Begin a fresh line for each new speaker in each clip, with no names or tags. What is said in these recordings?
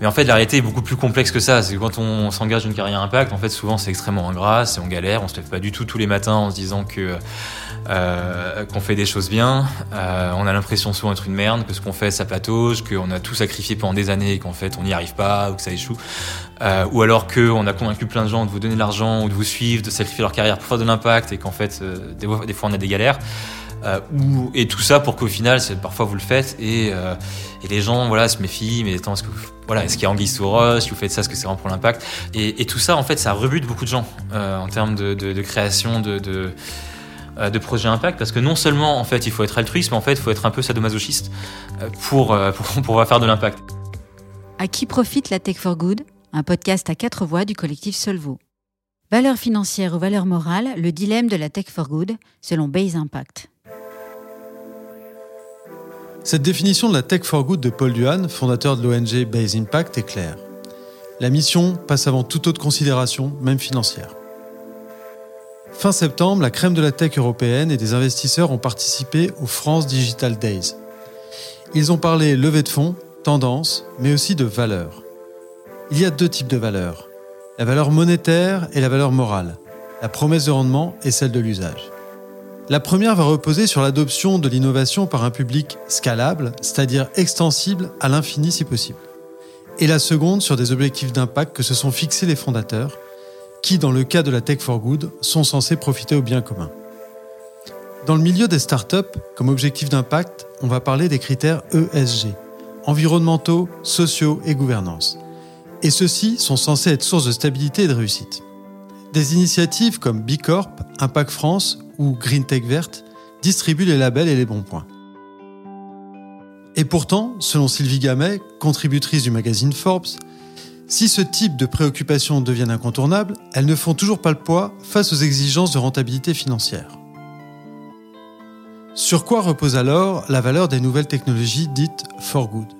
Mais en fait, la réalité est beaucoup plus complexe que ça. C'est que quand on s'engage dans une carrière impact, en fait, souvent c'est extrêmement ingrat, c'est on galère, on se lève pas du tout tous les matins en se disant que euh, qu'on fait des choses bien. Euh, on a l'impression souvent d'être une merde, que ce qu'on fait ça patauge, qu'on a tout sacrifié pendant des années et qu'en fait on n'y arrive pas ou que ça échoue. Euh, ou alors qu'on a convaincu plein de gens de vous donner de l'argent ou de vous suivre, de sacrifier leur carrière pour faire de l'impact et qu'en fait euh, des, fois, des fois on a des galères. Euh, et tout ça pour qu'au final, parfois vous le faites et, euh, et les gens voilà se méfient. Mais attends, est-ce que voilà, est-ce qu'il y a anguille sous roche Si vous faites ça, est-ce que c'est vraiment pour l'impact? Et, tout ça, en fait, ça rebute beaucoup de gens euh, en termes de, création de, de de projets impact parce que non seulement en fait il faut être altruiste mais en fait il faut être un peu sadomasochiste pour, pour, pouvoir faire de l'impact.
À qui profite la Tech for Good? Un podcast à quatre voix du collectif Solvo. Valeurs financières ou valeurs morales, le dilemme de la Tech for Good selon Base Impact.
Cette définition de la Tech for Good de Paul Duhan, fondateur de l'ONG Base Impact, est claire. La mission passe avant toute autre considération, même financière. Fin septembre, la crème de la tech européenne et des investisseurs ont participé aux France Digital Days. Ils ont parlé levée de fonds, tendance, mais aussi de valeurs. Il y a deux types de valeurs. La valeur monétaire et la valeur morale. La promesse de rendement et celle de l'usage. La première va reposer sur l'adoption de l'innovation par un public scalable, c'est-à-dire extensible à l'infini si possible. Et la seconde sur des objectifs d'impact que se sont fixés les fondateurs, qui, dans le cas de la Tech for Good, sont censés profiter au bien commun. Dans le milieu des startups, comme objectif d'impact, on va parler des critères ESG, environnementaux, sociaux et gouvernance. Et ceux-ci sont censés être source de stabilité et de réussite. Des initiatives comme B Corp, Impact France ou Green Tech Verte distribuent les labels et les bons points. Et pourtant, selon Sylvie Gamet, contributrice du magazine Forbes, si ce type de préoccupations deviennent incontournables, elles ne font toujours pas le poids face aux exigences de rentabilité financière. Sur quoi repose alors la valeur des nouvelles technologies dites for good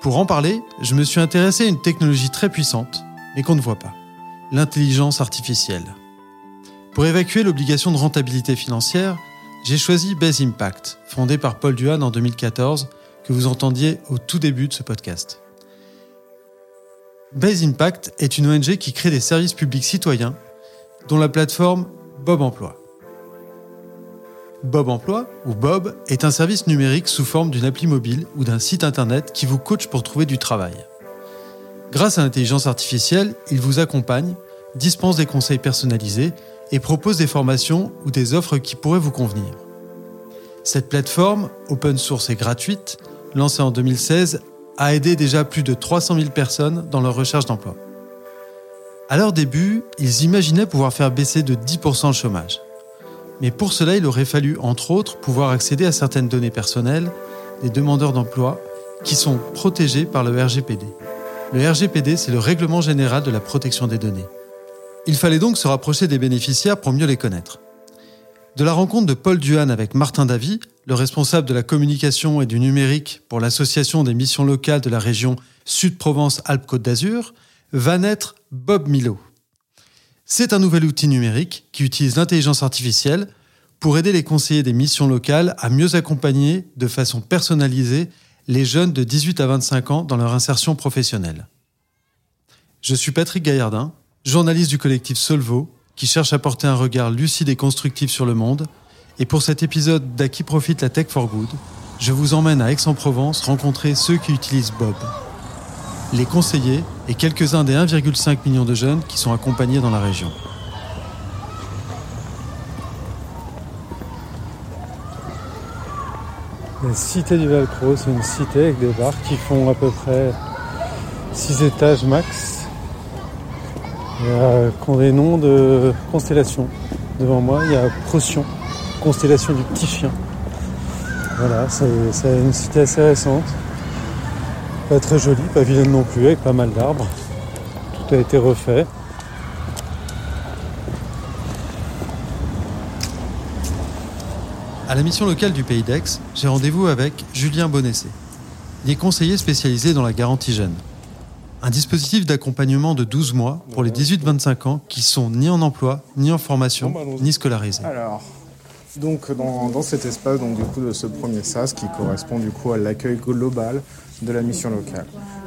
Pour en parler, je me suis intéressé à une technologie très puissante, mais qu'on ne voit pas, l'intelligence artificielle. Pour évacuer l'obligation de rentabilité financière, j'ai choisi Base Impact, fondé par Paul Duhan en 2014, que vous entendiez au tout début de ce podcast. Base Impact est une ONG qui crée des services publics citoyens, dont la plateforme Bob Emploi. Bob Emploi, ou Bob, est un service numérique sous forme d'une appli mobile ou d'un site internet qui vous coach pour trouver du travail. Grâce à l'intelligence artificielle, il vous accompagne, dispense des conseils personnalisés et propose des formations ou des offres qui pourraient vous convenir. Cette plateforme, open source et gratuite, lancée en 2016, a aidé déjà plus de 300 000 personnes dans leur recherche d'emploi. À leur début, ils imaginaient pouvoir faire baisser de 10% le chômage. Mais pour cela, il aurait fallu, entre autres, pouvoir accéder à certaines données personnelles des demandeurs d'emploi qui sont protégés par le RGPD. Le RGPD, c'est le Règlement général de la protection des données. Il fallait donc se rapprocher des bénéficiaires pour mieux les connaître. De la rencontre de Paul Duhan avec Martin Davy, le responsable de la communication et du numérique pour l'Association des missions locales de la région Sud-Provence-Alpes-Côte d'Azur, va naître Bob Milo. C'est un nouvel outil numérique qui utilise l'intelligence artificielle pour aider les conseillers des missions locales à mieux accompagner de façon personnalisée les jeunes de 18 à 25 ans dans leur insertion professionnelle. Je suis Patrick Gaillardin, journaliste du collectif Solvo, qui cherche à porter un regard lucide et constructif sur le monde. Et pour cet épisode d'À qui profite la Tech for Good, je vous emmène à Aix-en-Provence rencontrer ceux qui utilisent Bob. Les conseillers et quelques-uns des 1,5 million de jeunes qui sont accompagnés dans la région.
La cité du Velcro, c'est une cité avec des bars qui font à peu près 6 étages max euh, qui des noms de constellations. Devant moi, il y a Procyon, constellation du petit chien. Voilà, c'est une cité assez récente. Pas très jolie, pas vilaine non plus, avec pas mal d'arbres. Tout a été refait.
À la mission locale du Pays d'Aix, j'ai rendez-vous avec Julien Bonessé. Il est conseiller spécialisé dans la garantie jeune un dispositif d'accompagnement de 12 mois pour les 18-25 ans qui sont ni en emploi, ni en formation, ni scolarisés.
Alors, donc dans, cet espace donc du coup de ce premier SAS qui correspond du coup à l'accueil global de la mission locale.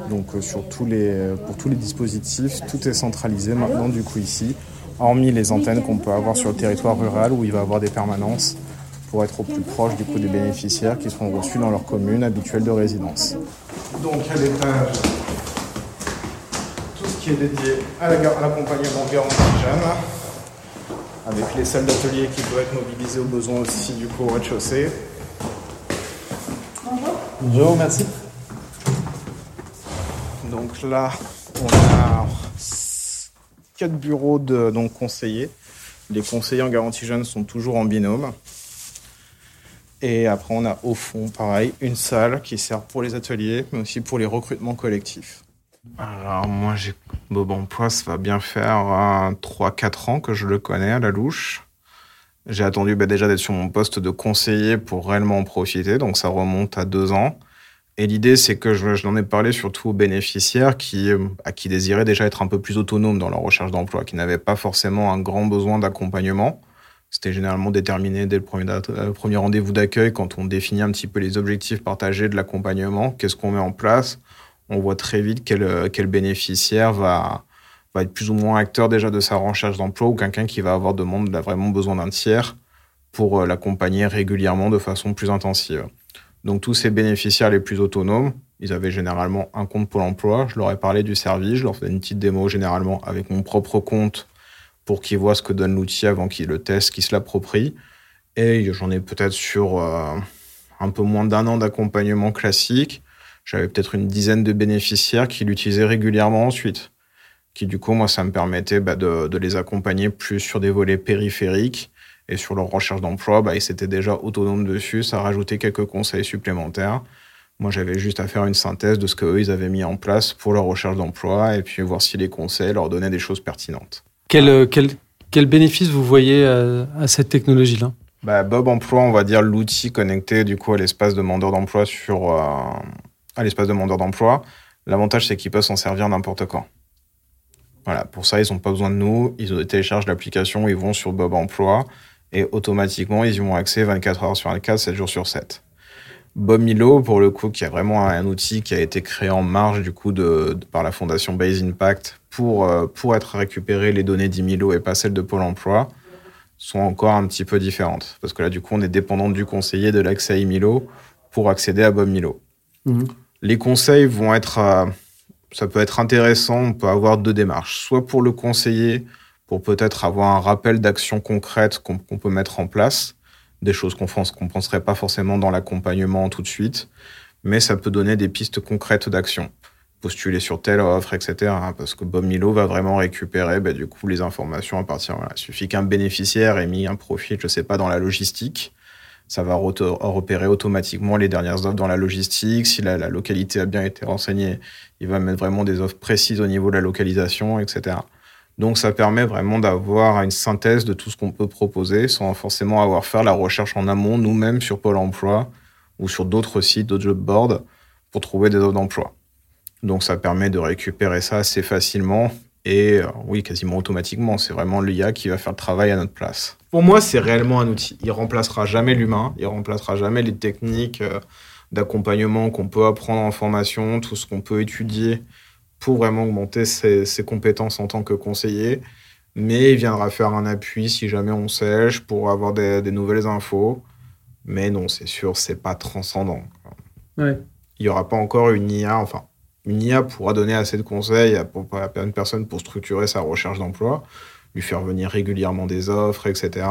Donc sur tous les, pour tous les dispositifs, tout est centralisé maintenant du coup ici, hormis les antennes qu'on peut avoir sur le territoire rural où il va y avoir des permanences pour être au plus proche du coup des bénéficiaires qui seront reçus dans leur commune habituelle de résidence. Donc à l'étage, qui est dédié à l'accompagnement garantie jeune, avec les salles d'atelier qui peuvent être mobilisées au besoin aussi du coup au rez-de-chaussée.
Bonjour. Bonjour, merci.
Donc là, on a quatre bureaux de donc, conseillers. Les conseillers en garantie jeune sont toujours en binôme. Et après, on a au fond, pareil, une salle qui sert pour les ateliers, mais aussi pour les recrutements collectifs. Alors, moi, j'ai Bob Emploi, ça va bien faire 3-4 ans que je le connais à la louche. J'ai attendu bah, déjà d'être sur mon poste de conseiller pour réellement en profiter, donc ça remonte à deux ans. Et l'idée, c'est que je, je l'en ai parlé surtout aux bénéficiaires qui, à qui désiraient déjà être un peu plus autonomes dans leur recherche d'emploi, qui n'avaient pas forcément un grand besoin d'accompagnement. C'était généralement déterminé dès le premier, euh, premier rendez-vous d'accueil quand on définit un petit peu les objectifs partagés de l'accompagnement, qu'est-ce qu'on met en place. On voit très vite quel, euh, bénéficiaire va, être plus ou moins acteur déjà de sa recherche d'emploi ou quelqu'un qui va avoir demande, vraiment besoin d'un tiers pour euh, l'accompagner régulièrement de façon plus intensive. Donc tous ces bénéficiaires les plus autonomes, ils avaient généralement un compte Pôle emploi. Je leur ai parlé du service, je leur faisais une petite démo généralement avec mon propre compte pour qu'ils voient ce que donne l'outil avant qu'ils le testent, qu'ils se l'approprient. Et j'en ai peut-être sur euh, un peu moins d'un an d'accompagnement classique. J'avais peut-être une dizaine de bénéficiaires qui l'utilisaient régulièrement ensuite. Qui du coup, moi, ça me permettait bah, de, de, les accompagner plus sur des volets périphériques et sur leur recherche d'emploi. Bah, ils étaient déjà autonomes dessus. Ça rajoutait quelques conseils supplémentaires. Moi, j'avais juste à faire une synthèse de ce qu'eux, ils avaient mis en place pour leur recherche d'emploi et puis voir si les conseils leur donnaient des choses pertinentes.
Quel, euh, quel, quel bénéfice vous voyez à, à cette technologie-là?
Bah, Bob Emploi, on va dire l'outil connecté du coup à l'espace demandeur d'emploi sur euh, à l'espace demandeur d'emploi. L'avantage, c'est qu'ils peuvent s'en servir n'importe quand. Voilà, pour ça, ils n'ont pas besoin de nous. Ils téléchargent l'application, ils vont sur Bob Emploi et automatiquement, ils y ont accès 24 heures sur 24, 7 jours sur 7. Bob Milo, pour le coup, qui a vraiment un outil qui a été créé en marge du coup de par la fondation Base Impact pour, euh, pour être récupéré les données d'Imilo et pas celles de Pôle emploi, sont encore un petit peu différentes. Parce que là, du coup, on est dépendant du conseiller de l'accès à Imilo pour accéder à Bob Milo. Mmh. Les conseils vont être, euh, ça peut être intéressant, on peut avoir deux démarches. Soit pour le conseiller, pour peut-être avoir un rappel d'actions concrètes qu'on qu peut mettre en place, des choses qu'on ne penserait pas forcément dans l'accompagnement tout de suite, mais ça peut donner des pistes concrètes d'action. Postuler sur telle offre, etc. Parce que Bob Milo va vraiment récupérer bah, du coup les informations à partir. Il suffit qu'un bénéficiaire ait mis un profil, je sais pas, dans la logistique, ça va repérer automatiquement les dernières offres dans la logistique. Si la, localité a bien été renseignée, il va mettre vraiment des offres précises au niveau de la localisation, etc. Donc ça permet vraiment d'avoir une synthèse de tout ce qu'on peut proposer sans forcément avoir faire la recherche en amont nous-mêmes sur Pôle Emploi ou sur d'autres sites, d'autres job boards pour trouver des offres d'emploi. Donc ça permet de récupérer ça assez facilement et euh, oui, quasiment automatiquement. C'est vraiment l'IA qui va faire le travail à notre place. Pour moi, c'est réellement un outil. Il remplacera jamais l'humain, il remplacera jamais les techniques euh, d'accompagnement qu'on peut apprendre en formation, tout ce qu'on peut étudier pour vraiment augmenter ses, ses, compétences en tant que conseiller. Mais il viendra faire un appui si jamais on sèche pour avoir des, des une infos. Mais non, c'est sûr, c'est pas transcendant.
Ouais.
Il n'y aura pas encore une IA, enfin, une IA pourra donner assez de conseils à, à une personne pour structurer sa recherche d'emploi, lui faire venir régulièrement des offres, etc.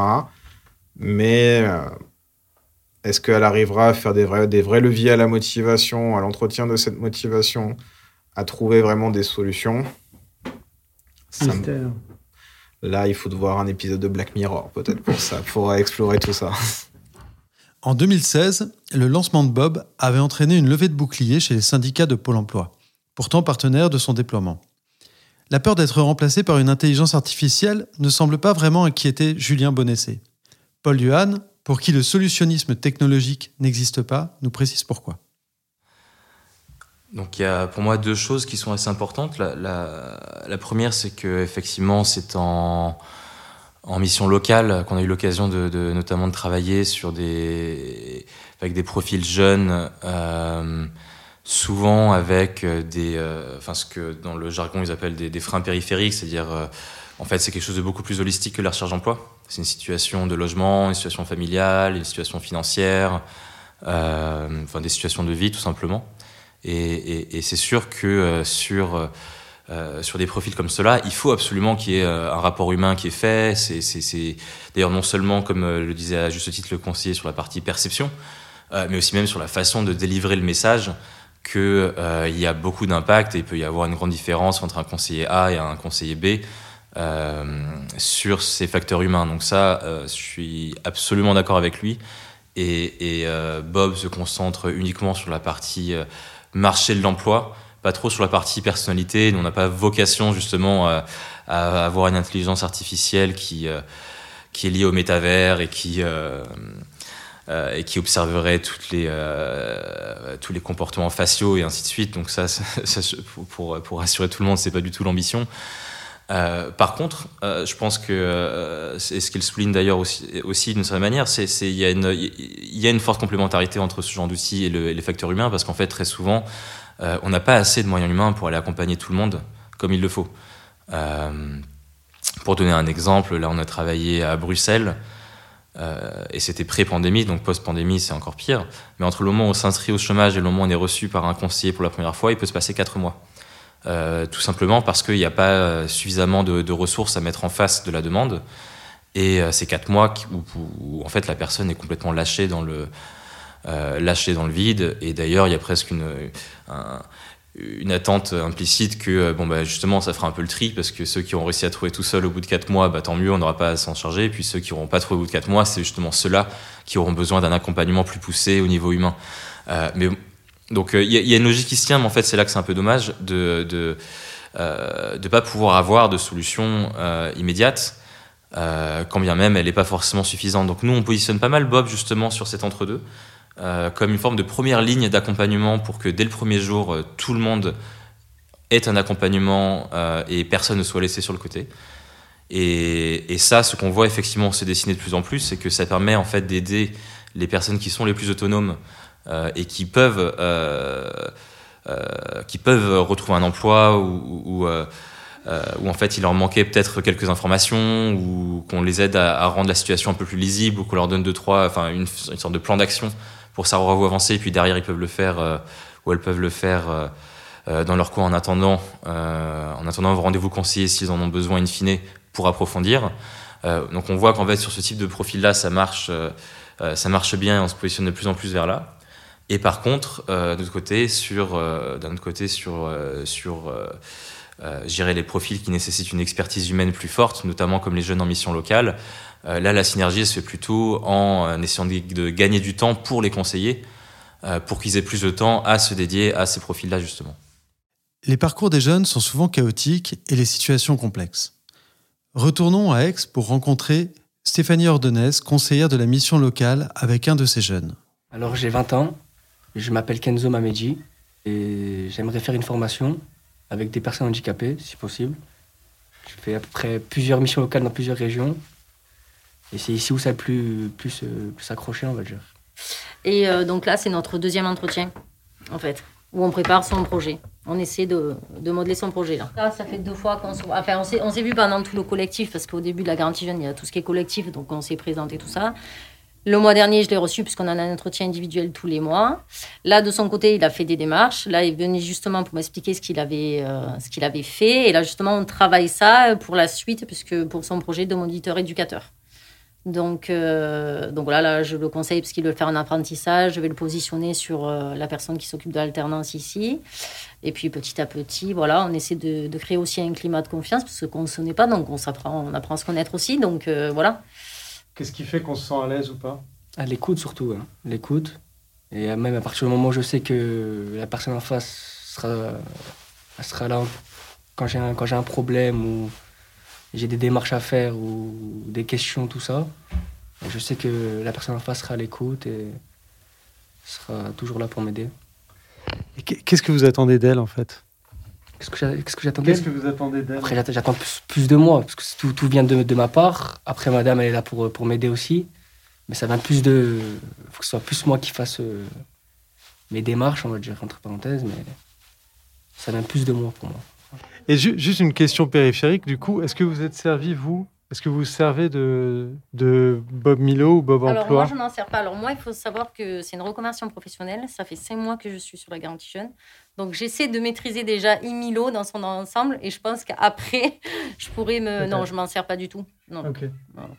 Mais euh, est-ce qu'elle arrivera à faire des vrais, des vrais leviers à la motivation, à l'entretien de cette motivation, à trouver vraiment des solutions?
Me...
Là, il faut voir un épisode de Black Mirror, peut-être pour ça, pour explorer tout ça.
En 2016, le lancement de Bob avait entraîné une levée de boucliers chez les syndicats de Pôle emploi pourtant partenaire de son déploiement. La peur d'être remplacé par une intelligence artificielle ne semble pas vraiment inquiéter Julien Bonessé. Paul Duhan, pour qui le solutionnisme technologique n'existe pas, nous précise pourquoi.
Donc il y a pour moi deux choses qui sont assez importantes. La, première, c'est que effectivement, c'est en, mission locale qu'on a eu l'occasion de, notamment de travailler avec des profils jeunes. Euh, souvent avec des, enfin ce que dans le jargon ils appellent des, freins périphériques, c'est-à-dire en fait c'est quelque chose de beaucoup plus holistique que la recherche d'emploi. C'est une situation de logement, une situation familiale, une situation financière, enfin des situations de vie tout simplement. Et, c'est sûr que sur euh, sur des profils comme cela, il faut absolument qu'il y ait euh, un rapport humain qui est fait. C'est d'ailleurs non seulement, comme euh, le disait à juste titre le conseiller, sur la partie perception, mais aussi même sur la façon de délivrer le message qu'il y a beaucoup d'impact et il peut y avoir une grande différence entre un conseiller A et un conseiller B sur ces facteurs humains. Donc ça, je suis absolument d'accord avec lui. Et, Bob se concentre uniquement sur la partie marché de l'emploi pas trop sur la partie personnalité. on n'a pas vocation justement à, avoir une intelligence artificielle qui, euh, est liée au métavers et qui, euh, euh, et qui observerait toutes les, tous les comportements faciaux et ainsi de suite. Donc ça, pour, pour, rassurer tout le monde, c'est pas du tout l'ambition. par contre, je pense que c'est ce qu'il souligne d'ailleurs aussi, d'une certaine manière, c'est il y, y a une forte complémentarité entre ce genre d'outils et, les facteurs humains parce qu'en fait très souvent euh, on n'a pas assez de moyens humains pour aller accompagner tout le monde comme il le faut. Euh, pour donner un exemple, là on a travaillé à Bruxelles, euh, et c'était pré-pandémie, donc post-pandémie c'est encore pire, mais entre le moment où on s'inscrit au chômage et le moment où on est reçu par un conseiller pour la première fois, il peut se passer quatre mois. tout simplement parce qu'il n'y a pas suffisamment de, ressources à mettre en face de la demande. Et ces quatre mois où, en fait la personne est complètement lâchée dans le, euh, lâché dans le vide. Et d'ailleurs, il y a presque une, une attente implicite que euh, bon bah justement ça fera un peu le tri parce que ceux qui ont réussi à trouver tout seul au bout de 4 mois bah tant mieux on n'aura pas à s'en charger. Et puis ceux qui n'auront pas trouvé au bout de 4 mois c'est justement ceux-là qui auront besoin d'un accompagnement plus poussé au niveau humain. Euh, mais donc il y, a une logique qui se tient mais en fait c'est là que c'est un peu dommage de de de pas pouvoir avoir de solution immédiate quand bien même elle n'est pas forcément suffisante. Donc nous on positionne pas mal Bob justement sur cet entre-deux euh, comme une forme de première ligne d'accompagnement pour que dès le premier jour, euh, tout le monde ait un accompagnement euh, et personne ne soit laissé sur le côté. Et, ça, ce qu'on voit effectivement se dessiner de plus en plus, c'est que ça permet en fait d'aider les personnes qui sont les plus autonomes et qui peuvent, qui peuvent retrouver un emploi ou, ou en fait il leur manquait peut-être quelques informations ou qu'on les aide à, à, rendre la situation un peu plus lisible ou qu'on leur donne deux trois enfin une, une sorte de plan d'action pour savoir où avancer. Et puis derrière, ils peuvent le faire, euh, ou elles peuvent le faire euh, euh, dans leur coin en attendant, en attendant un rendez-vous conseiller s'ils en ont besoin in fine pour approfondir. donc on voit qu'en fait sur ce type de profil-là, ça marche, ça marche bien et on se positionne de plus en plus vers là. Et par contre, d'un autre côté, sur, d'un autre côté, sur, sur gérer les profils qui nécessitent une expertise humaine plus forte, notamment comme les jeunes en mission locale, là, la synergie se fait plutôt en euh, essayant de, gagner du temps pour les conseillers, euh, pour qu'ils aient plus de temps à se dédier à ces profils-là, justement.
Les parcours des jeunes sont souvent chaotiques et les situations complexes. Retournons à Aix pour rencontrer Stéphanie Ordonez, conseillère de la mission locale, avec un de ces jeunes.
Alors j'ai 20 ans, je m'appelle Kenzo Mamedji et j'aimerais faire une formation avec des personnes handicapées, si possible. Je fais à peu près plusieurs missions locales dans plusieurs régions et c'est ici où ça a plus, plus, euh, plus accroché, on va dire.
Et euh, donc là, c'est notre deuxième entretien, en fait, où on prépare son projet. On essaie de, de modeler son projet. Là. là ça fait deux fois qu'on enfin, on s'est vu pendant tout le collectif, parce qu'au début de la garantie jeune, il y a tout ce qui est collectif, donc on s'est présenté tout ça. Le mois dernier, je l'ai reçu puisqu'on a un entretien individuel tous les mois. Là, de son côté, il a fait des démarches. Là, il venu justement pour m'expliquer ce qu'il avait, euh, ce qu'il avait fait. Et là, justement, on travaille ça pour la suite, puisque pour son projet de moniteur éducateur. Donc, euh, donc voilà, là, je le conseille parce qu'il veut faire un apprentissage. Je vais le positionner sur euh, la personne qui s'occupe de l'alternance ici. Et puis petit à petit, voilà, on essaie de, créer aussi un climat de confiance parce qu'on ne se connaît pas, donc on, apprend, on apprend à se connaître aussi. Donc euh, voilà.
Qu'est-ce qui fait qu'on se sent à l'aise ou pas?
À l'écoute surtout, hein. l'écoute. Et même à partir du moment où je sais que la personne en face sera, sera là quand j'ai un, un problème ou j'ai des démarches à faire ou des questions, tout ça, je sais que la personne en face sera à l'écoute et sera toujours là pour m'aider.
Qu'est-ce que vous attendez d'elle en fait?
Qu'est-ce que j'attends
Qu'est-ce que vous attendez d'elle?
Après, j'attends plus, de moi, parce que tout, tout vient de, de, ma part. Après, madame, elle est là pour, pour m'aider aussi. Mais ça vient plus de. Il faut que ce soit plus moi qui fasse, mes démarches, on va dire entre parenthèses, mais ça vient plus de moi pour moi.
Et juste une question périphérique, du coup, est-ce que vous êtes servi, vous? Est-ce que vous servez de, de Bob Milo ou Bob
Alors
Emploi?
moi, je n'en sers pas. Alors moi, il faut savoir que c'est une reconversion professionnelle. Ça fait cinq mois que je suis sur la garantie jeune. Donc j'essaie de maîtriser déjà Imilo dans son ensemble et je pense qu'après, je pourrais me... Non, je m'en sers pas du tout. Non.
Ok.
Voilà.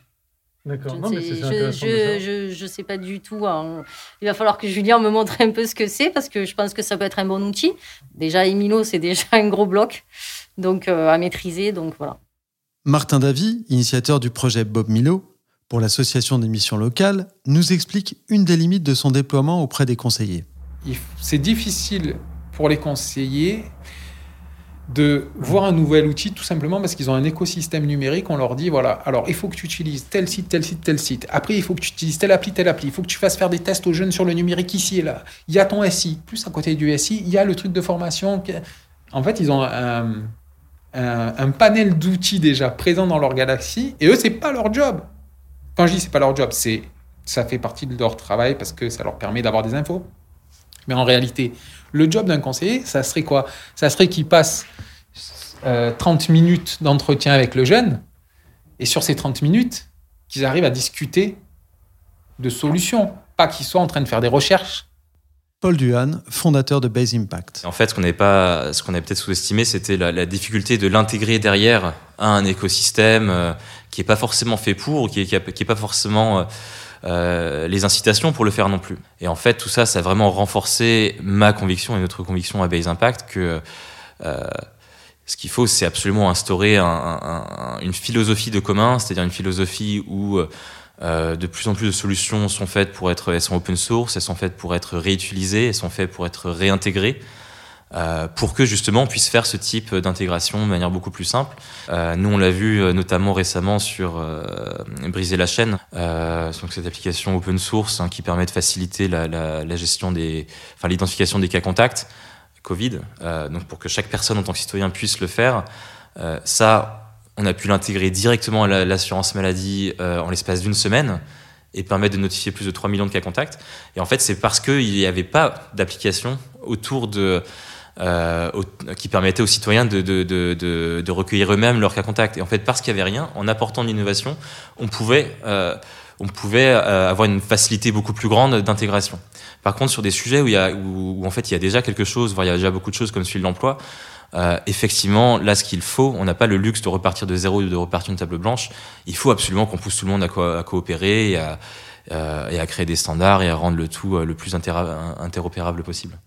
D'accord.
Je
Non, mais c'est
je, je, je, je sais pas du tout. hein. Il va falloir que Julien me montre un peu ce que c'est parce que je pense que ça peut être un bon outil. Déjà, Emilo, c'est déjà un gros bloc donc euh, à maîtriser. Donc voilà.
Martin Davy, initiateur du projet Bob Milo pour l'association des missions locales, nous explique une des limites de son déploiement auprès des conseillers.
c'est difficile pour les conseillers de voir un nouvel outil tout simplement parce qu'ils ont un écosystème numérique. On leur dit voilà, alors il faut que tu utilises tel site, tel site, tel site. Après, il faut que tu utilises telle appli, telle appli. Il faut que tu fasses faire des tests aux jeunes sur le numérique ici et là. Il y a ton SI. Plus à côté du SI, il y a le truc de formation. En fait, ils ont un panel d'outils déjà présents dans leur galaxie et eux, c'est pas leur job. Quand je dis c'est pas leur job, c'est ça fait partie de leur travail parce que ça leur permet d'avoir des infos. Mais en réalité, le job d'un conseiller, ça serait quoi? Ça serait qu'il passe euh, 30 minutes d'entretien avec le jeune, et sur ces 30 minutes, qu'ils arrivent à discuter de solutions, pas qu'ils soient en train de faire des recherches.
Paul Duhan, fondateur de Base Impact.
En fait, ce qu'on n'avait pas, ce qu'on avait peut-être sous-estimé, c'était la, la difficulté de l'intégrer derrière à un écosystème euh, qui est pas forcément fait pour, ou qui est, qui a- qui est pas forcément euh, euh, les incitations pour le faire non plus. Et en fait, tout ça, ça a vraiment renforcé ma conviction et notre conviction à Base Impact que euh, ce qu'il faut, c'est absolument instaurer un- un- un- une philosophie de commun, c'est-à-dire une philosophie où euh, de plus en plus de solutions sont faites pour être, elles sont open source, elles sont faites pour être réutilisées, elles sont faites pour être réintégrées, euh, pour que justement on puisse faire ce type d'intégration de manière beaucoup plus simple. Euh, nous, on l'a vu euh, notamment récemment sur euh, Briser la chaîne, euh, donc cette application open source hein, qui permet de faciliter la, la- la gestion des, enfin l'identification des cas contacts Covid, euh, donc pour que chaque personne en tant que citoyen puisse le faire. Euh, ça, on a pu l'intégrer directement à la- l'assurance maladie euh, en l'espace d'une semaine et permettre de notifier plus de 3 millions de cas contacts. Et en fait, c'est parce qu'il n'y avait pas d'application autour de. qui permettait aux citoyens de, de, recueillir eux-mêmes leurs cas contacts. Et en fait, parce qu'il n'y avait rien, en apportant de l'innovation, on pouvait, on pouvait avoir une facilité beaucoup plus grande d'intégration. Par contre, sur des sujets où, il y a, en fait il y a déjà quelque chose, voire il y a déjà beaucoup de choses comme celui de l'emploi, euh, effectivement, là, ce qu'il faut, on n'a pas le luxe de repartir de zéro, de repartir d'une table blanche. Il faut absolument qu'on pousse tout le monde à, co- à coopérer et à, euh, et à créer des standards et à rendre le tout euh, le plus interopérable possible.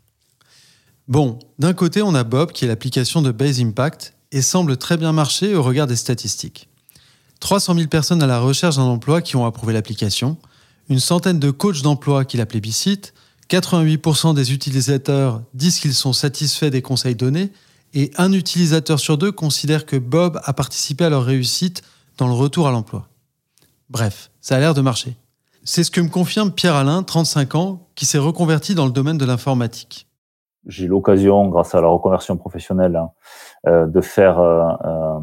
Bon, d'un côté, on a Bob qui est l'application de Base Impact et semble très bien marcher au regard des statistiques. 300 000 personnes à la recherche d'un emploi qui ont approuvé l'application, une centaine de coachs d'emploi qui la plébiscitent, 88% des utilisateurs disent qu'ils sont satisfaits des conseils donnés et un utilisateur sur deux considère que Bob a participé à leur réussite dans le retour à l'emploi. Bref, ça a l'air de marcher. C'est ce que me confirme Pierre-Alain, 35 ans, qui s'est reconverti dans le domaine de l'informatique.
J'ai l'occasion, grâce à la reconversion professionnelle, hein, euh, de faire euh, euh,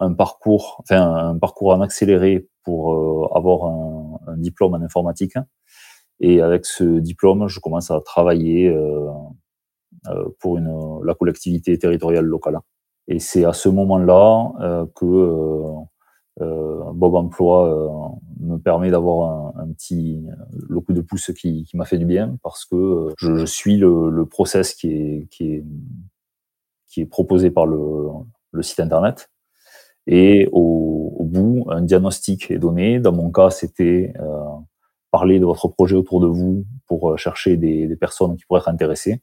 un parcours, enfin un parcours en accéléré pour avoir un, un diplôme en informatique. Et avec ce diplôme, je commence à travailler euh, euh, pour la collectivité territoriale locale. Et c'est à ce moment-là euh, que Bob Emploi me permet d'avoir un, petit le coup de pouce qui, m'a fait du bien parce que je, suis le, le process qui est, qui est proposé par le site internet et au, bout un diagnostic est donné. Dans mon cas, c'était euh, parler de votre projet autour de vous pour chercher des, personnes qui pourraient être intéressées.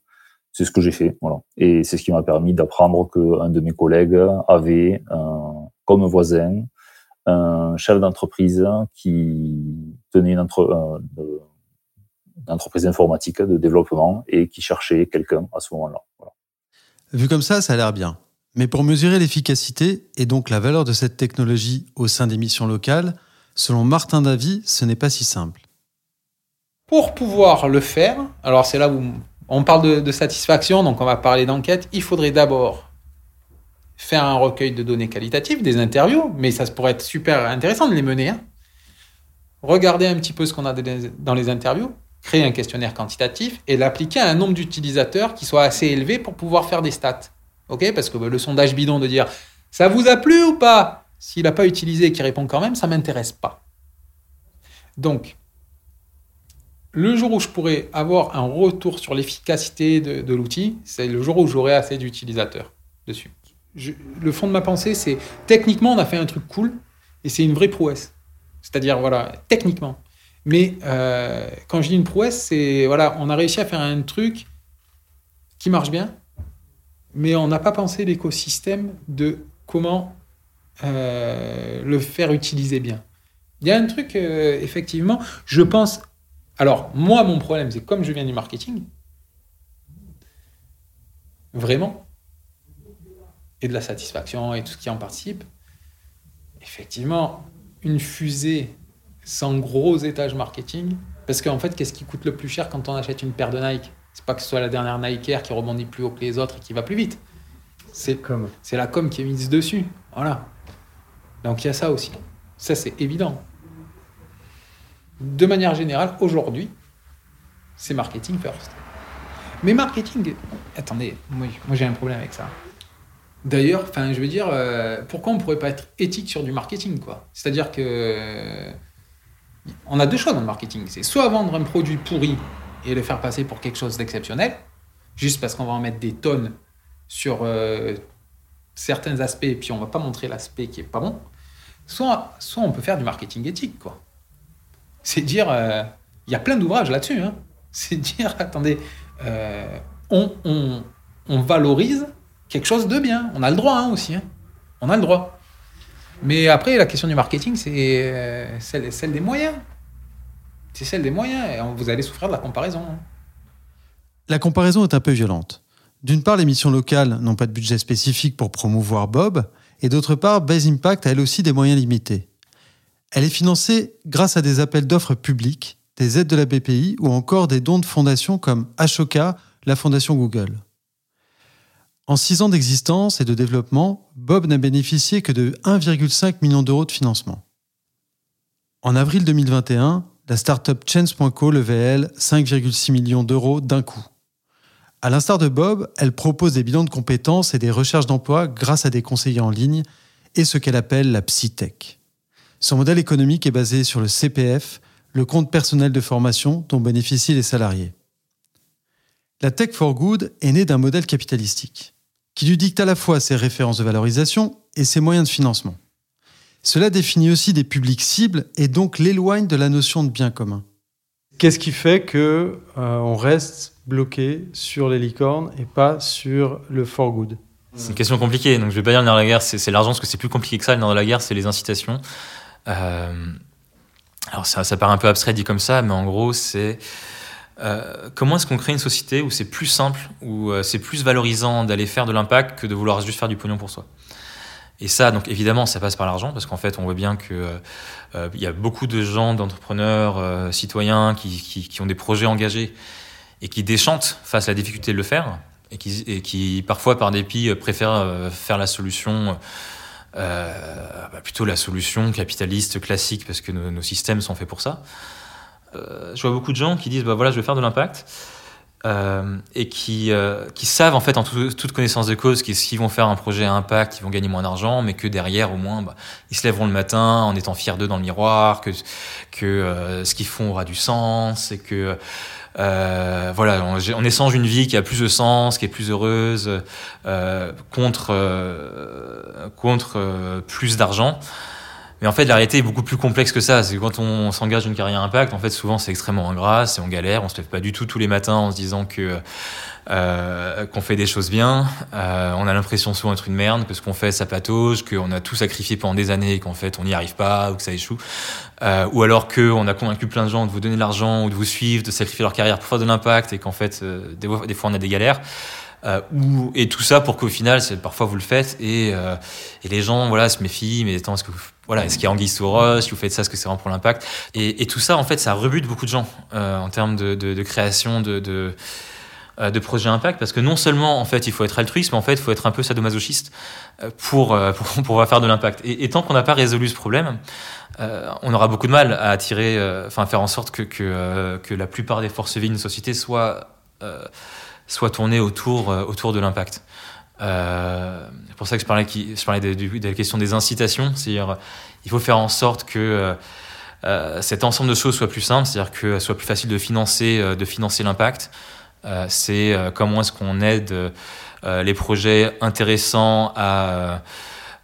C'est ce que j'ai fait, voilà. Et c'est ce qui m'a permis d'apprendre qu'un de mes collègues avait un, comme voisin un chef d'entreprise qui tenait une, euh, entreprise informatique de développement et qui cherchait quelqu'un à ce moment-là.
Vu comme ça, ça a l'air bien. Mais pour mesurer l'efficacité et donc la valeur de cette technologie au sein des missions locales, selon Martin Davy, ce n'est pas si simple.
Pour pouvoir le faire, alors c'est là où on parle de, satisfaction, donc on va parler d'enquête, il faudrait d'abord faire un recueil de données qualitatives, des interviews, mais ça pourrait être super intéressant de les mener. Hein. Regarder un petit peu ce qu'on a dans les interviews, créer un questionnaire quantitatif et l'appliquer à un nombre d'utilisateurs qui soit assez élevé pour pouvoir faire des stats. Ok Parce que le sondage bidon de dire ça vous a plu ou pas? S'il n'a pas utilisé et qu'il répond quand même, ça m'intéresse pas. Donc, le jour où je pourrais avoir un retour sur l'efficacité de, l'outil, c'est le jour où j'aurai assez d'utilisateurs dessus. le fond de ma pensée, c'est techniquement, on a fait un truc cool et c'est une vraie prouesse. C'est-à-dire, voilà, techniquement. Mais euh, quand je dis une prouesse, c'est voilà, on a réussi à faire un truc qui marche bien, mais on n'a pas pensé l'écosystème de comment euh, le faire utiliser bien. Il y a un truc, euh, effectivement, je pense. Alors, moi, mon problème, c'est comme je viens du marketing, vraiment, et de la satisfaction et tout ce qui en participe, effectivement, une fusée sans gros étage marketing. Parce qu'en fait, qu'est-ce qui coûte le plus cher quand on achète une paire de Nike? C'est pas que ce soit la dernière Nike Air qui rebondit plus haut que les autres et qui va plus vite. C'est C'est la com qui est mise dessus. Voilà. Donc il y a ça aussi. Ça, c'est évident. De manière générale, aujourd'hui, c'est marketing first. Mais marketing, attendez, moi, moi j'ai un problème avec ça. D'ailleurs, enfin, je veux dire, euh, pourquoi on pourrait pas être éthique sur du marketing, quoi? C'est-à-dire que on a deux choses dans le marketing. C'est soit vendre un produit pourri et le faire passer pour quelque chose d'exceptionnel, juste parce qu'on va en mettre des tonnes sur euh, certains aspects et puis on va pas montrer l'aspect qui est pas bon. Soit, soit on peut faire du marketing éthique, quoi. C'est dire, euh, il y a plein d'ouvrages là-dessus. Hein. C'est dire, attendez, on, on valorise quelque chose de bien. On a le droit hein, aussi. Hein. On a le droit. Mais après, la question du marketing, c'est euh, celle, des moyens. C'est celle des moyens. Et vous allez souffrir de la comparaison. Hein.
La comparaison est un peu violente. D'une part, les missions locales n'ont pas de budget spécifique pour promouvoir Bob, et d'autre part, Base Impact a elle aussi des moyens limités. Elle est financée grâce à des appels d'offres publics, des aides de la BPI ou encore des dons de fondations comme Ashoka, la fondation Google. En six ans d'existence et de développement, Bob n'a bénéficié que de 1,5 million d'euros de financement. En avril 2021, la startup Chance.co levait, elle, 5,6 millions d'euros d'un coup. À l'instar de Bob, elle propose des bilans de compétences et des recherches d'emploi grâce à des conseillers en ligne et ce qu'elle appelle la PsyTech. Son modèle économique est basé sur le CPF, le compte personnel de formation dont bénéficient les salariés. La Tech for Good est née d'un modèle capitalistique, qui lui dicte à la fois ses références de valorisation et ses moyens de financement. Cela définit aussi des publics cibles et donc l'éloigne de la notion de bien commun.
Qu'est-ce qui fait que euh, on reste bloqué sur les licornes et pas sur le for good?
C'est une question compliquée, donc je vais pas dire dans la guerre, c'est l'argent, parce que c'est plus compliqué que ça. Dans la guerre, c'est les incitations. Euh, alors ça, ça paraît un peu abstrait dit comme ça, mais en gros, c'est euh, comment est-ce qu'on crée une société où c'est plus simple, où euh, c'est plus valorisant d'aller faire de l'impact que de vouloir juste faire du pognon pour soi? Et ça, donc évidemment, ça passe par l'argent, parce qu'en fait, on voit bien qu'il euh, y a beaucoup de gens, d'entrepreneurs, citoyens, qui, ont des projets engagés et qui déchantent face à la difficulté de le faire, et qui, parfois, par dépit, préfèrent faire la solution. Bah, plutôt la solution capitaliste classique parce que nos systèmes sont faits pour ça. Euh, je vois beaucoup de gens qui disent bah voilà, je vais faire de l'impact. Euh, et qui, euh, qui savent en fait en toute connaissance de cause qu'ils vont faire un projet à impact, ils vont gagner moins d'argent, mais que derrière au moins bah, ils se lèveront le matin en étant fiers d'eux dans le miroir, que, que ce qu'ils font aura du sens et que voilà, on, on, échange une vie qui a plus de sens, qui est plus heureuse, contre, contre plus d'argent. Mais en fait, la réalité est beaucoup plus complexe que ça. C'est quand on s'engage une carrière impact, en fait, souvent c'est extrêmement ingrat, c'est en galère, on se lève pas du tout tous les matins en se disant que euh, qu'on fait des choses bien. Euh, on a l'impression souvent d'être une merde, que ce qu'on fait ça patauge, qu'on a tout sacrifié pendant des années et qu'en fait on n'y arrive pas ou que ça échoue. Euh, ou alors qu'on a convaincu plein de gens de vous donner de l'argent ou de vous suivre, de sacrifier leur carrière pour faire de l'impact et qu'en fait des, des fois on a des galères. Euh, et tout ça pour qu'au final, parfois vous le faites et, euh, et les gens voilà se méfient. Mais attends, est-ce que voilà, est-ce qu'il y a anguille sous Si vous faites ça, est-ce que c'est vraiment pour l'impact? Et, tout ça, en fait, ça rebute beaucoup de gens euh, en termes de, création de, de euh, de projets impact parce que non seulement en fait il faut être altruiste mais en fait il faut être un peu sadomasochiste euh, pour, euh, pouvoir faire de l'impact et, tant qu'on n'a pas résolu ce problème euh, on aura beaucoup de mal à attirer enfin faire en sorte que, que, la plupart des forces vives d'une société soient, soient tournées autour, autour de l'impact c'est pour ça que je parlais, je parlais de, la question des incitations c'est-à-dire il faut faire en sorte que euh, cet ensemble de choses soit plus simple, c'est-à-dire que soit plus facile de financer, euh, de financer l'impact. Euh, c'est comment est-ce qu'on aide les projets intéressants à,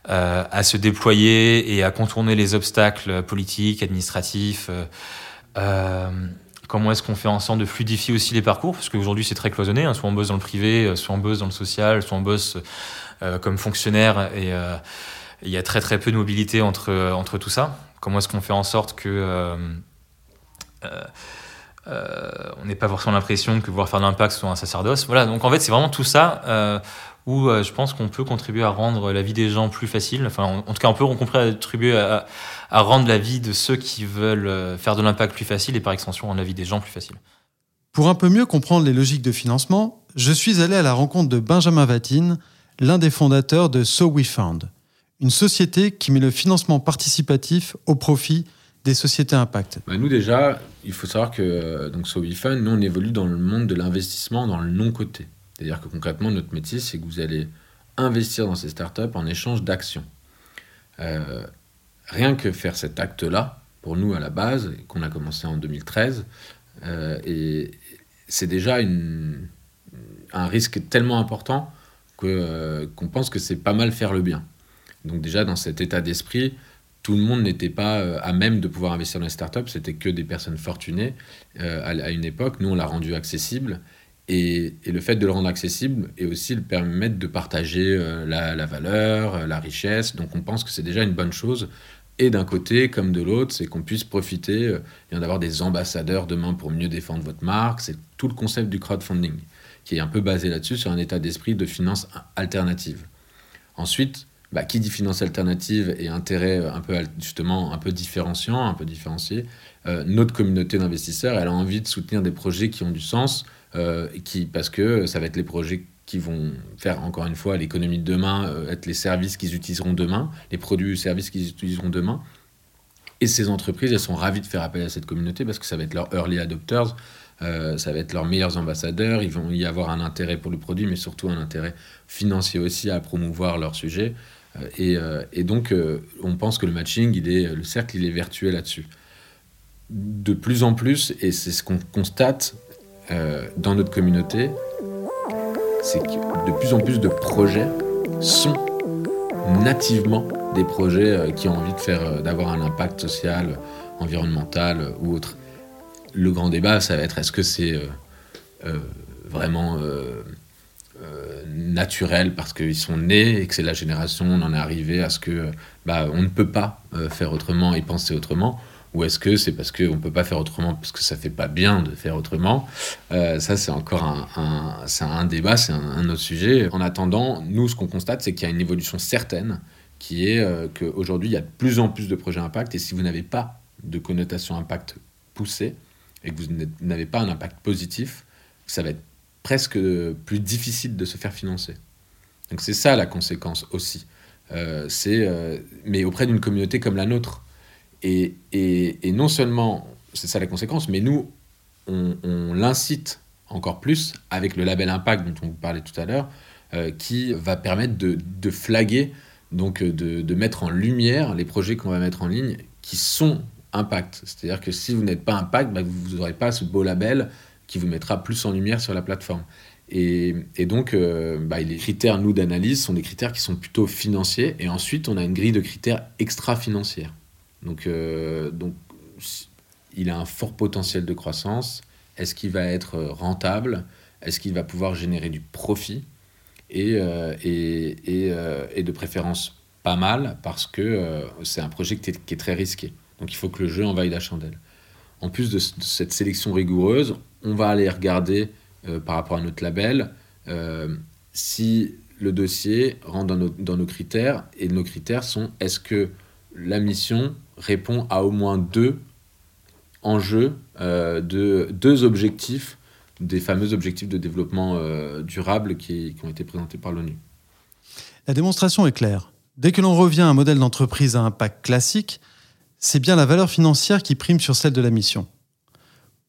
à se déployer et à contourner les obstacles politiques, administratifs. Comment est-ce qu'on fait en sorte de fluidifier aussi les parcours Parce qu'aujourd'hui, c'est très cloisonné. Hein. Soit on bosse dans le privé, soit on bosse dans le social, soit on bosse comme fonctionnaire. Et il y a très très peu de mobilité entre, entre tout ça. Comment est-ce qu'on fait en sorte que euh, euh, euh, on n'ait pas forcément l'impression que pouvoir faire de l'impact soit un sacerdoce. Voilà, donc en fait, c'est vraiment tout ça euh, où euh, je pense qu'on peut contribuer à rendre la vie des gens plus facile. Enfin, en, en tout cas, on peut contribuer à, à, rendre la vie de ceux qui veulent faire de l'impact plus facile et par extension, rendre la vie des gens plus facile.
Pour un peu mieux comprendre les logiques de financement, je suis allé à la rencontre de Benjamin Vatine, l'un des fondateurs de So We Found une société qui met le financement participatif au profit des sociétés impact
bah Nous déjà, il faut savoir que euh, donc Fund, nous on évolue dans le monde de l'investissement dans le non-coté. C'est-à-dire que concrètement, notre métier, c'est que vous allez investir dans ces startups en échange d'actions. Euh, rien que faire cet acte-là, pour nous à la base, qu'on a commencé en 2013, euh, et c'est déjà un risque tellement important que, qu'on pense que c'est pas mal faire le bien. Donc déjà, dans cet état d'esprit, tout le monde n'était pas euh, à même de pouvoir investir dans les startups, c'était que des personnes fortunées euh, à, une époque. Nous, on l'a rendu accessible. Et, et, le fait de le rendre accessible est aussi le permettre de partager euh, la, valeur, la richesse. Donc on pense que c'est déjà une bonne chose. Et d'un côté comme de l'autre, c'est qu'on puisse profiter et d'avoir des ambassadeurs demain pour mieux défendre votre marque. C'est tout le concept du crowdfunding qui est un peu basé là-dessus, sur un état d'esprit de finance alternative. Ensuite, bah, qui dit finance alternative et intérêt euh, un peu justement un peu différenciant, un peu différencié, euh, notre communauté d'investisseurs, elle a envie de soutenir des projets qui ont du sens, euh, qui, parce que ça va être les projets qui vont faire encore une fois l'économie de demain, euh, être les services qu'ils utiliseront demain, les produits ou services qu'ils utiliseront demain. Et ces entreprises, elles sont ravies de faire appel à cette communauté parce que ça va être leurs early adopters, ça va être leurs meilleurs ambassadeurs, ils vont y avoir un intérêt pour le produit, mais surtout un intérêt financier aussi à promouvoir leur sujet. Euh, et, euh, et, donc, euh, on pense que le matching, le cercle, il est vertueux là-dessus. De plus en plus, et c'est ce qu'on constate dans notre communauté, c'est que de plus en plus de projets sont nativement des projets qui ont envie de faire, d'avoir un impact social, environnemental ou autre. Le grand débat, ça va être est-ce que c'est vraiment naturel parce qu'ils sont nés et que c'est la génération, on en est arrivé à ce que bah, on ne peut pas euh, faire autrement et penser autrement. Ou est-ce que c'est parce qu'on ne peut pas faire autrement parce que ça fait pas bien de faire autrement? Euh, Ça, c'est encore un, un, un débat, c'est un, un, autre sujet. En attendant, nous, ce qu'on constate, c'est qu'il y a une évolution certaine qui est euh, qu'aujourd'hui, il y a de plus en plus de projets impact. Et si vous n'avez pas de connotation impact poussée et que vous n'avez pas un impact positif, ça va être presque plus difficile de se faire financer. Donc c'est ça la conséquence aussi. Euh, c'est, euh, mais auprès d'une communauté comme la nôtre. Et, et, non seulement c'est ça la conséquence, mais nous, on, on l'incite encore plus avec le label Impact dont on vous parlait tout à l'heure, euh, qui va permettre de, de flaguer, donc de, de, mettre en lumière les projets qu'on va mettre en ligne qui sont Impact. C'est-à-dire que si vous n'êtes pas Impact, bah, vous n'aurez pas ce beau label qui vous mettra plus en lumière sur la plateforme. Et, donc, euh, bah, les critères, nous, d'analyse sont des critères qui sont plutôt financiers. Et ensuite, on a une grille de critères extra-financières. Donc, euh, donc, il a un fort potentiel de croissance. Est-ce qu'il va être rentable? Est-ce qu'il va pouvoir générer du profit? Et, euh, et, et, euh, de préférence pas mal parce que euh, c'est un projet qui est, très risqué. Donc, il faut que le jeu en vaille la chandelle. En plus de cette sélection rigoureuse, on va aller regarder euh, par rapport à notre label euh, si le dossier rentre dans nos, critères. Et nos critères sont est-ce que la mission répond à au moins deux enjeux, euh, de, deux objectifs des fameux objectifs de développement durable qui, qui ont été présentés par l'ONU.
La démonstration est claire. Dès que l'on revient à un modèle d'entreprise à impact classique, c'est bien la valeur financière qui prime sur celle de la mission.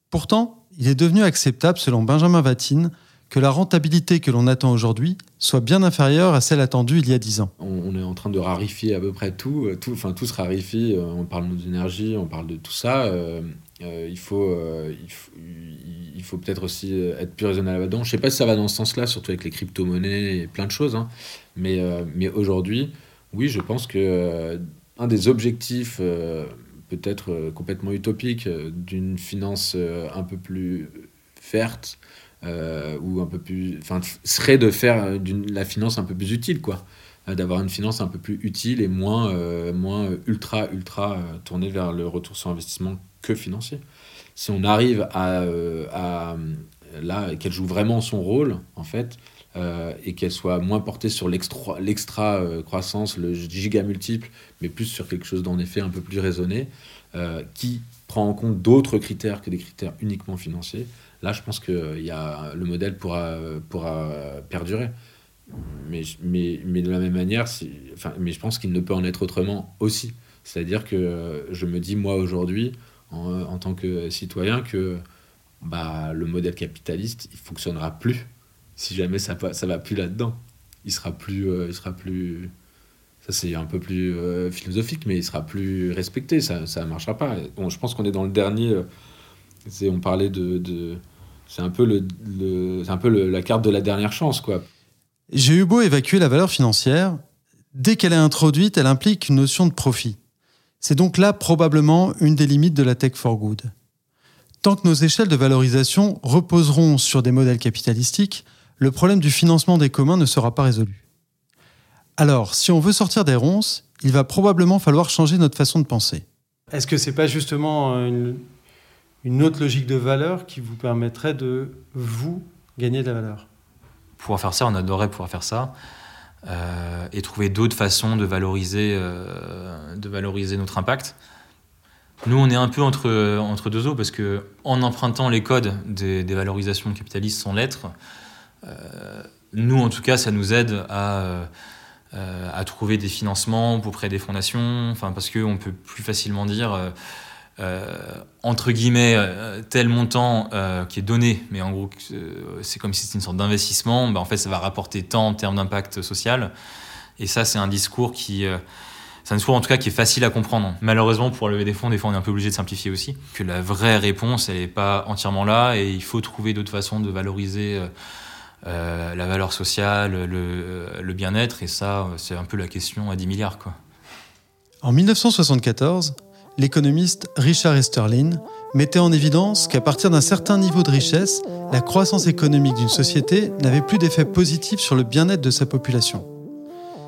Pourtant, il est devenu acceptable, selon Benjamin Vatine, que la rentabilité que l'on attend aujourd'hui soit bien inférieure à celle attendue il y a 10 ans.
On, est en train de rarifier à peu près tout, euh, tout enfin tout se raréfie, euh, on parle d'énergie, on parle de tout ça. Euh, il faut, faut, peut-être aussi être plus raisonnable là-dedans. Je sais pas si ça va dans ce sens-là, surtout avec les crypto-monnaies et plein de choses. Hein. Mais, mais aujourd'hui, oui, je pense que un des objectifs peut-être complètement utopiques d'une finance un peu plus verte, euh, ou un peu plus, enfin, serait de faire euh, la finance un peu plus utile, quoi, euh, d'avoir une finance un peu plus utile et moins, moins ultra, ultra tournée vers le retour sur investissement que financier. Si on arrive à, à là, qu'elle joue vraiment son rôle, en fait, et qu'elle soit moins portée sur l'extra croissance, le giga multiple, mais plus sur quelque chose d'en effet un peu plus raisonné, qui prend en compte d'autres critères que des critères uniquement financiers, Là, je pense que euh, y a, le modèle pourra, pourra perdurer. Mais, mais, mais de la même manière, enfin, mais je pense qu'il ne peut en être autrement aussi. C'est-à-dire que euh, je me dis, moi, aujourd'hui, en, en, tant que citoyen, que bah, le modèle capitaliste, il fonctionnera plus si jamais ça ne va plus là-dedans. Il sera plus... Euh, il sera plus ça, c'est un peu plus philosophique, mais il sera plus respecté. Ça ne marchera pas. Bon, je pense qu'on est dans le dernier... on parlait de, c'est un peu, le, un peu la carte de la dernière chance, quoi.
J'ai eu beau évacuer la valeur financière, dès qu'elle est introduite, elle implique une notion de profit. C'est donc là probablement une des limites de la tech for good. Tant que nos échelles de valorisation reposeront sur des modèles capitalistiques, le problème du financement des communs ne sera pas résolu. Alors, si on veut sortir des ronces, il va probablement falloir changer notre façon de penser.
Est-ce que c'est pas justement une, une autre logique de valeur qui vous permettrait de vous gagner de la valeur?
Pouvoir faire ça, on adorerait pouvoir faire ça. Euh, et trouver d'autres façons de valoriser, euh, de valoriser notre impact. Nous, on est un peu entre, entre deux eaux parce que en empruntant les codes des, des valorisations capitalistes sans lettres, euh, nous, en tout cas, ça nous aide à, à trouver des financements créer des fondations, parce qu'on peut plus facilement dire euh, entre guillemets euh, tel montant euh, qui est donné, mais en gros c'est comme si c'était une sorte d'investissement, bah, en fait ça va rapporter tant en termes d'impact social. Et ça c'est un discours qui c'est un discours en tout cas qui est facile à comprendre. Malheureusement, pour lever des fonds, des fois on est un peu obligé de simplifier aussi. Que la vraie réponse, elle n'est pas entièrement là et il faut trouver d'autres façons de valoriser la valeur sociale, le, le bien-être. Et ça, c'est un peu la question à 10 milliards. Quoi.
En 1974, l'économiste Richard Esterlin mettait en évidence qu'à partir d'un certain niveau de richesse, la croissance économique d'une société n'avait plus d'effet positif sur le bien-être de sa population.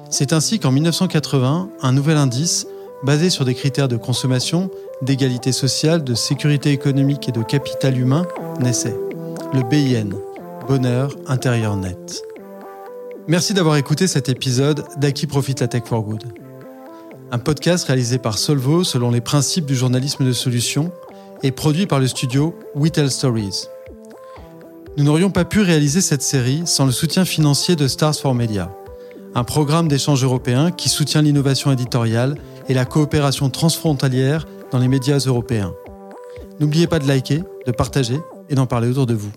C'est ainsi qu'en 1980, un nouvel indice, basé sur des critères de consommation, d'égalité sociale, de sécurité économique et de capital humain, naissait. Le BIN, Bonheur intérieur net. Merci d'avoir écouté cet épisode d'À profite la tech for good un podcast réalisé par Solvo selon les principes du journalisme de solution et produit par le studio We Tell Stories. Nous n'aurions pas pu réaliser cette série sans le soutien financier de Stars for Media, un programme d'échange européen qui soutient l'innovation éditoriale et la coopération transfrontalière dans les médias européens. N'oubliez pas de liker, de partager et d'en parler autour de vous.